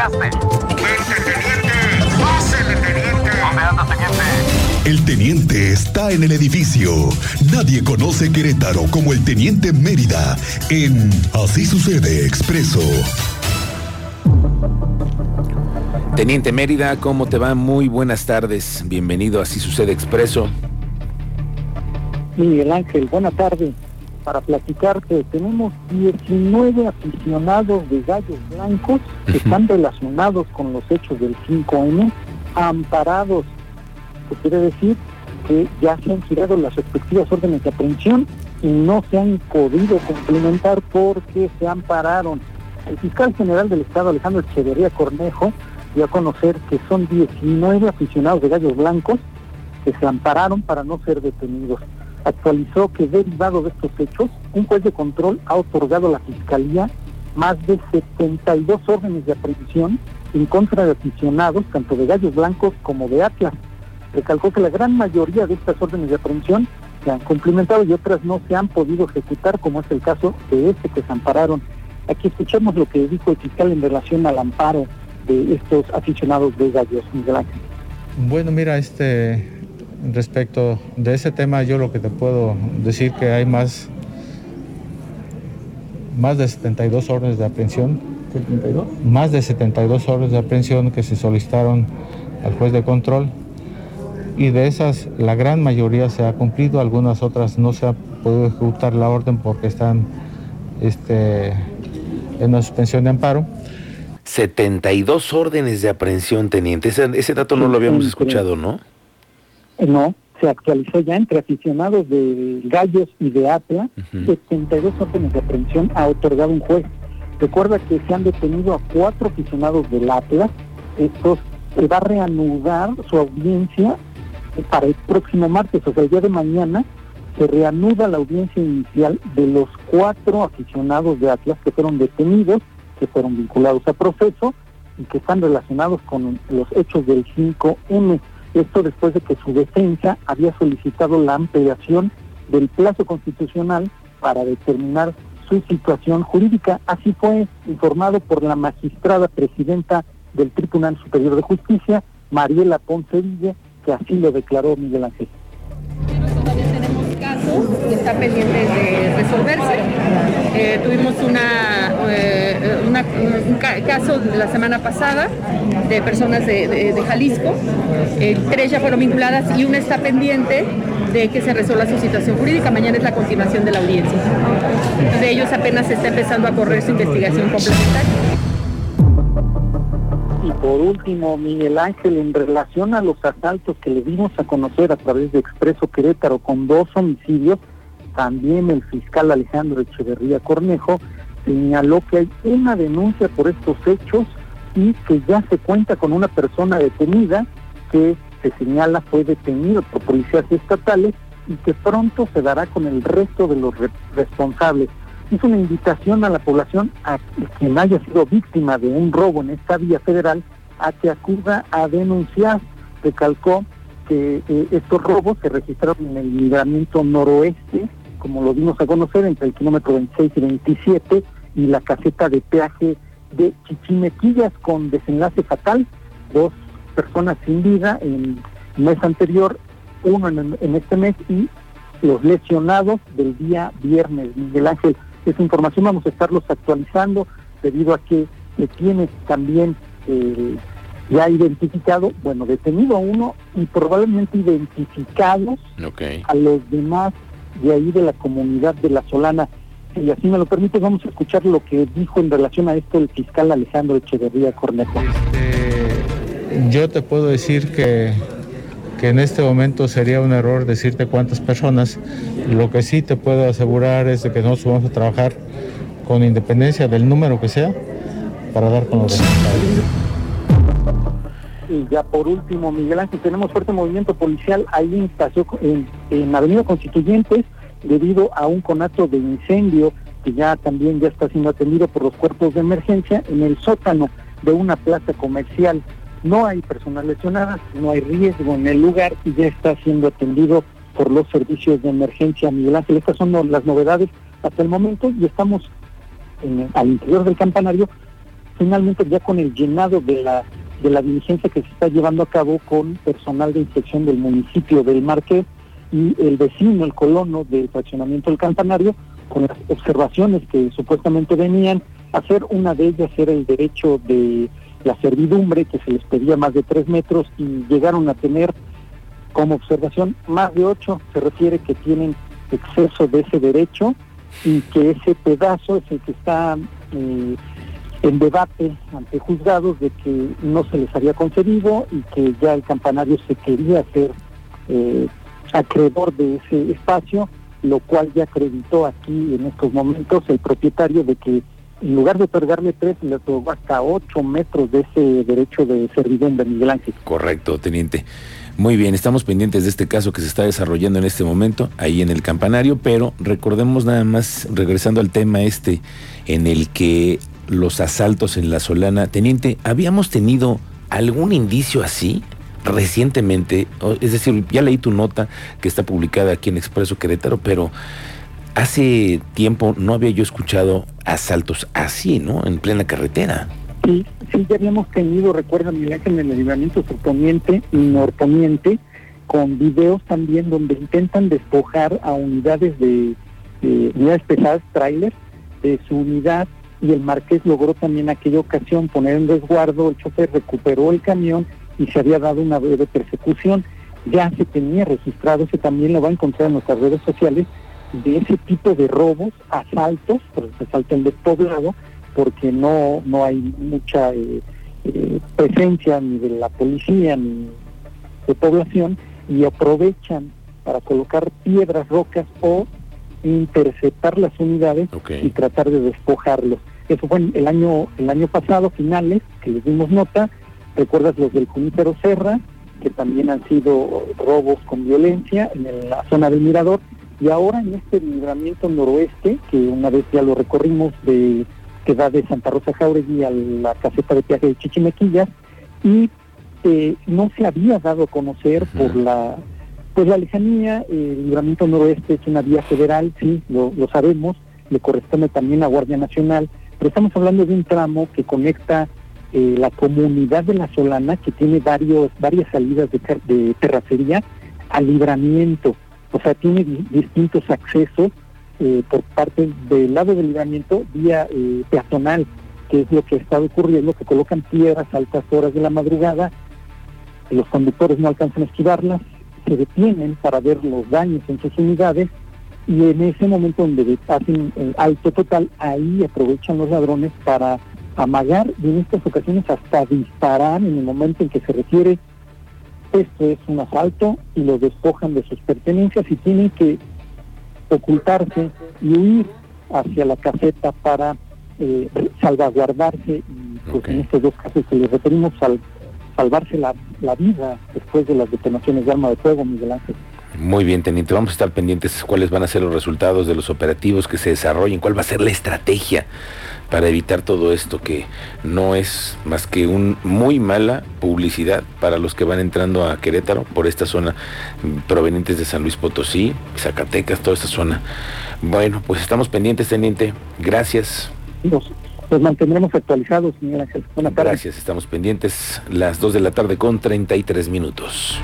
llegaste? teniente! ¡Pásele, teniente! ¿Dónde anda, teniente? El teniente está en el edificio. Nadie conoce Querétaro como el teniente Mérida en Así sucede expreso. Teniente Mérida, ¿cómo te va? Muy buenas tardes. Bienvenido a Así sucede expreso. Miguel Ángel, buena tarde. Para platicar que tenemos 19 aficionados de gallos blancos que están relacionados con los hechos del 5N, amparados. ¿Qué quiere decir? Que ya se han girado las respectivas órdenes de aprehensión y no se han podido complementar porque se ampararon. El fiscal general del Estado, Alejandro Echeverría Cornejo, dio a conocer que son 19 aficionados de gallos blancos que se ampararon para no ser detenidos actualizó que derivado de estos hechos, un juez de control ha otorgado a la Fiscalía más de 72 órdenes de aprehensión en contra de aficionados, tanto de gallos blancos como de Atlas. Recalcó que la gran mayoría de estas órdenes de aprehensión se han cumplimentado y otras no se han podido ejecutar, como es el caso de este que se ampararon. Aquí escuchamos lo que dijo el fiscal en relación al amparo de estos aficionados de gallos, Miguel. Bueno, mira, este, respecto de ese tema, yo lo que te puedo decir que hay más, más de 72 órdenes de aprehensión. Más de 72 órdenes de aprehensión que se solicitaron al juez de control y de esas la gran mayoría se ha cumplido, algunas otras no se ha podido ejecutar la orden porque están este, en una suspensión de amparo. 72 órdenes de aprehensión, teniente. Ese, ese dato no lo habíamos escuchado, ¿no? No, se actualizó ya entre aficionados de Gallos y de Atla, 72 órdenes de aprehensión ha otorgado un juez. Recuerda que se han detenido a cuatro aficionados del Atlas. Estos se va a reanudar su audiencia para el próximo martes, o sea, el día de mañana, se reanuda la audiencia inicial de los cuatro aficionados de Atlas que fueron detenidos, que fueron vinculados a proceso y que están relacionados con los hechos del 5M. Esto después de que su defensa había solicitado la ampliación del plazo constitucional para determinar su situación jurídica. Así fue informado por la magistrada presidenta del Tribunal Superior de Justicia, Mariela Ponce que así lo declaró Miguel Ángel que está pendiente de resolverse. Eh, tuvimos una, eh, un caso la semana pasada de personas de, Jalisco, eh, tres ya fueron vinculadas y una está pendiente de que se resuelva su situación jurídica. Mañana es la continuación de la audiencia. De ellos apenas está empezando a correr su investigación complementaria. Y por último, Miguel Ángel, en relación a los asaltos que le dimos a conocer a través de Expreso Querétaro con dos homicidios, también el fiscal Alejandro Echeverría Cornejo señaló que hay una denuncia por estos hechos y que ya se cuenta con una persona detenida que se señala fue detenido por policías estatales y que pronto se dará con el resto de los responsables. Es una invitación a la población a quien haya sido víctima de un robo en esta vía federal a que acuda a denunciar. Recalcó que eh, estos robos se registraron en el libramiento noroeste, como lo dimos a conocer, entre el kilómetro 26 y 27, y la caseta de peaje de Chichimequillas con desenlace fatal. Dos personas sin vida en el mes anterior, uno en, en este mes y los lesionados del día viernes. Miguel Ángel esa información vamos a estarlos actualizando debido a que se tiene también eh, ya identificado, bueno, detenido a uno y probablemente identificados a los demás de ahí de la comunidad de La Solana. Y así me lo permite, vamos a escuchar lo que dijo en relación a esto el fiscal Alejandro Echeverría Cornejo. Este, yo te puedo decir que que en este momento sería un error decirte cuántas personas. Lo que sí te puedo asegurar es de que nosotros vamos a trabajar con independencia del número que sea para dar con los resultados. Y ya por último, Miguel Ángel, tenemos fuerte movimiento policial ahí en, en Avenida Constituyentes debido a un conato de incendio que ya también ya está siendo atendido por los cuerpos de emergencia en el sótano de una plaza comercial. No hay personas lesionadas, no hay riesgo en el lugar y ya está siendo atendido por los servicios de emergencia Miguel Ángel. Estas son las novedades hasta el momento y estamos al interior del campanario finalmente ya con el llenado de la de la diligencia que se está llevando a cabo con personal de inspección del municipio del Marqués y el vecino, el colono del fraccionamiento del campanario, con las observaciones que supuestamente venían, hacer una de ellas era el derecho de la servidumbre, que se les pedía más de tres metros, y llegaron a tener como observación más de ocho, se refiere que tienen exceso de ese derecho y que ese pedazo es el que está eh, en debate ante juzgados de que no se les había concedido y que ya el campanario se quería hacer eh, acreedor de ese espacio, lo cual ya acreditó aquí en estos momentos el propietario de que en lugar de otorgarle tres, le otorgó hasta ocho metros de ese derecho de servidumbre, Miguel Ángel. Correcto, teniente. Muy bien, estamos pendientes de este caso que se está desarrollando en este momento ahí en el campanario, pero recordemos nada más, regresando al tema este, en el que los asaltos en la Solana, teniente, ¿habíamos tenido algún indicio así? Recientemente, es decir, ya leí tu nota que está publicada aquí en Expreso Querétaro, pero hace tiempo no había yo escuchado asaltos así, ¿no? En plena carretera. Sí, sí, ya habíamos tenido, recuerda, mi en el libramiento surponiente y norponiente, con videos también donde intentan despojar a unidades de, unidades pesadas, trailers, de su unidad, y el Marqués logró también aquella ocasión poner en resguardo, el chofer recuperó el camión y se había dado una breve persecución. Ya se tenía registrado, se también lo va a encontrar en nuestras redes sociales, de ese tipo de robos, asaltos, por se asalto en despoblado, porque no, no hay mucha eh, eh, presencia ni de la policía ni de población y aprovechan para colocar piedras, rocas o interceptar las unidades y tratar de despojarlos. Eso fue el año, el año pasado, finales, que les dimos nota, recuerdas los del Junípero Serra, que también han sido robos con violencia en la zona del Mirador, y ahora en este libramiento noroeste, que una vez ya lo recorrimos de que va de Santa Rosa Jauregui a la caseta de peaje de Chichimequillas, y eh, no se había dado a conocer por la pues la lejanía, el libramiento noroeste es una vía federal, sí, lo, lo sabemos, le corresponde también a Guardia Nacional, pero estamos hablando de un tramo que conecta eh, la comunidad de la Solana, que tiene varios, varias salidas de, terracería, al libramiento. O sea, tiene distintos accesos eh, por parte del lado del libramiento vía eh, peatonal, que es lo que está ocurriendo, que colocan piedras a altas horas de la madrugada, los conductores no alcanzan a esquivarlas, se detienen para ver los daños en sus unidades y en ese momento donde hacen alto total, ahí aprovechan los ladrones para amagar y en estas ocasiones hasta disparar en el momento en que se refiere esto es un asalto y los despojan de sus pertenencias y tienen que ocultarse y huir hacia la caseta para eh, salvaguardarse y pues en estos dos casos que les referimos al salvarse la, la vida después de las detonaciones de arma de fuego, Miguel Ángel. Muy bien, teniente. Vamos a estar pendientes cuáles van a ser los resultados de los operativos que se desarrollen, cuál va a ser la estrategia para evitar todo esto que no es más que un muy mala publicidad para los que van entrando a Querétaro por esta zona provenientes de San Luis Potosí, Zacatecas, toda esta zona. Bueno, pues estamos pendientes, teniente. Gracias. Los, mantendremos actualizados, señora Ángel. Buenas tardes. Gracias, estamos pendientes las 2 de la tarde con 33 minutos.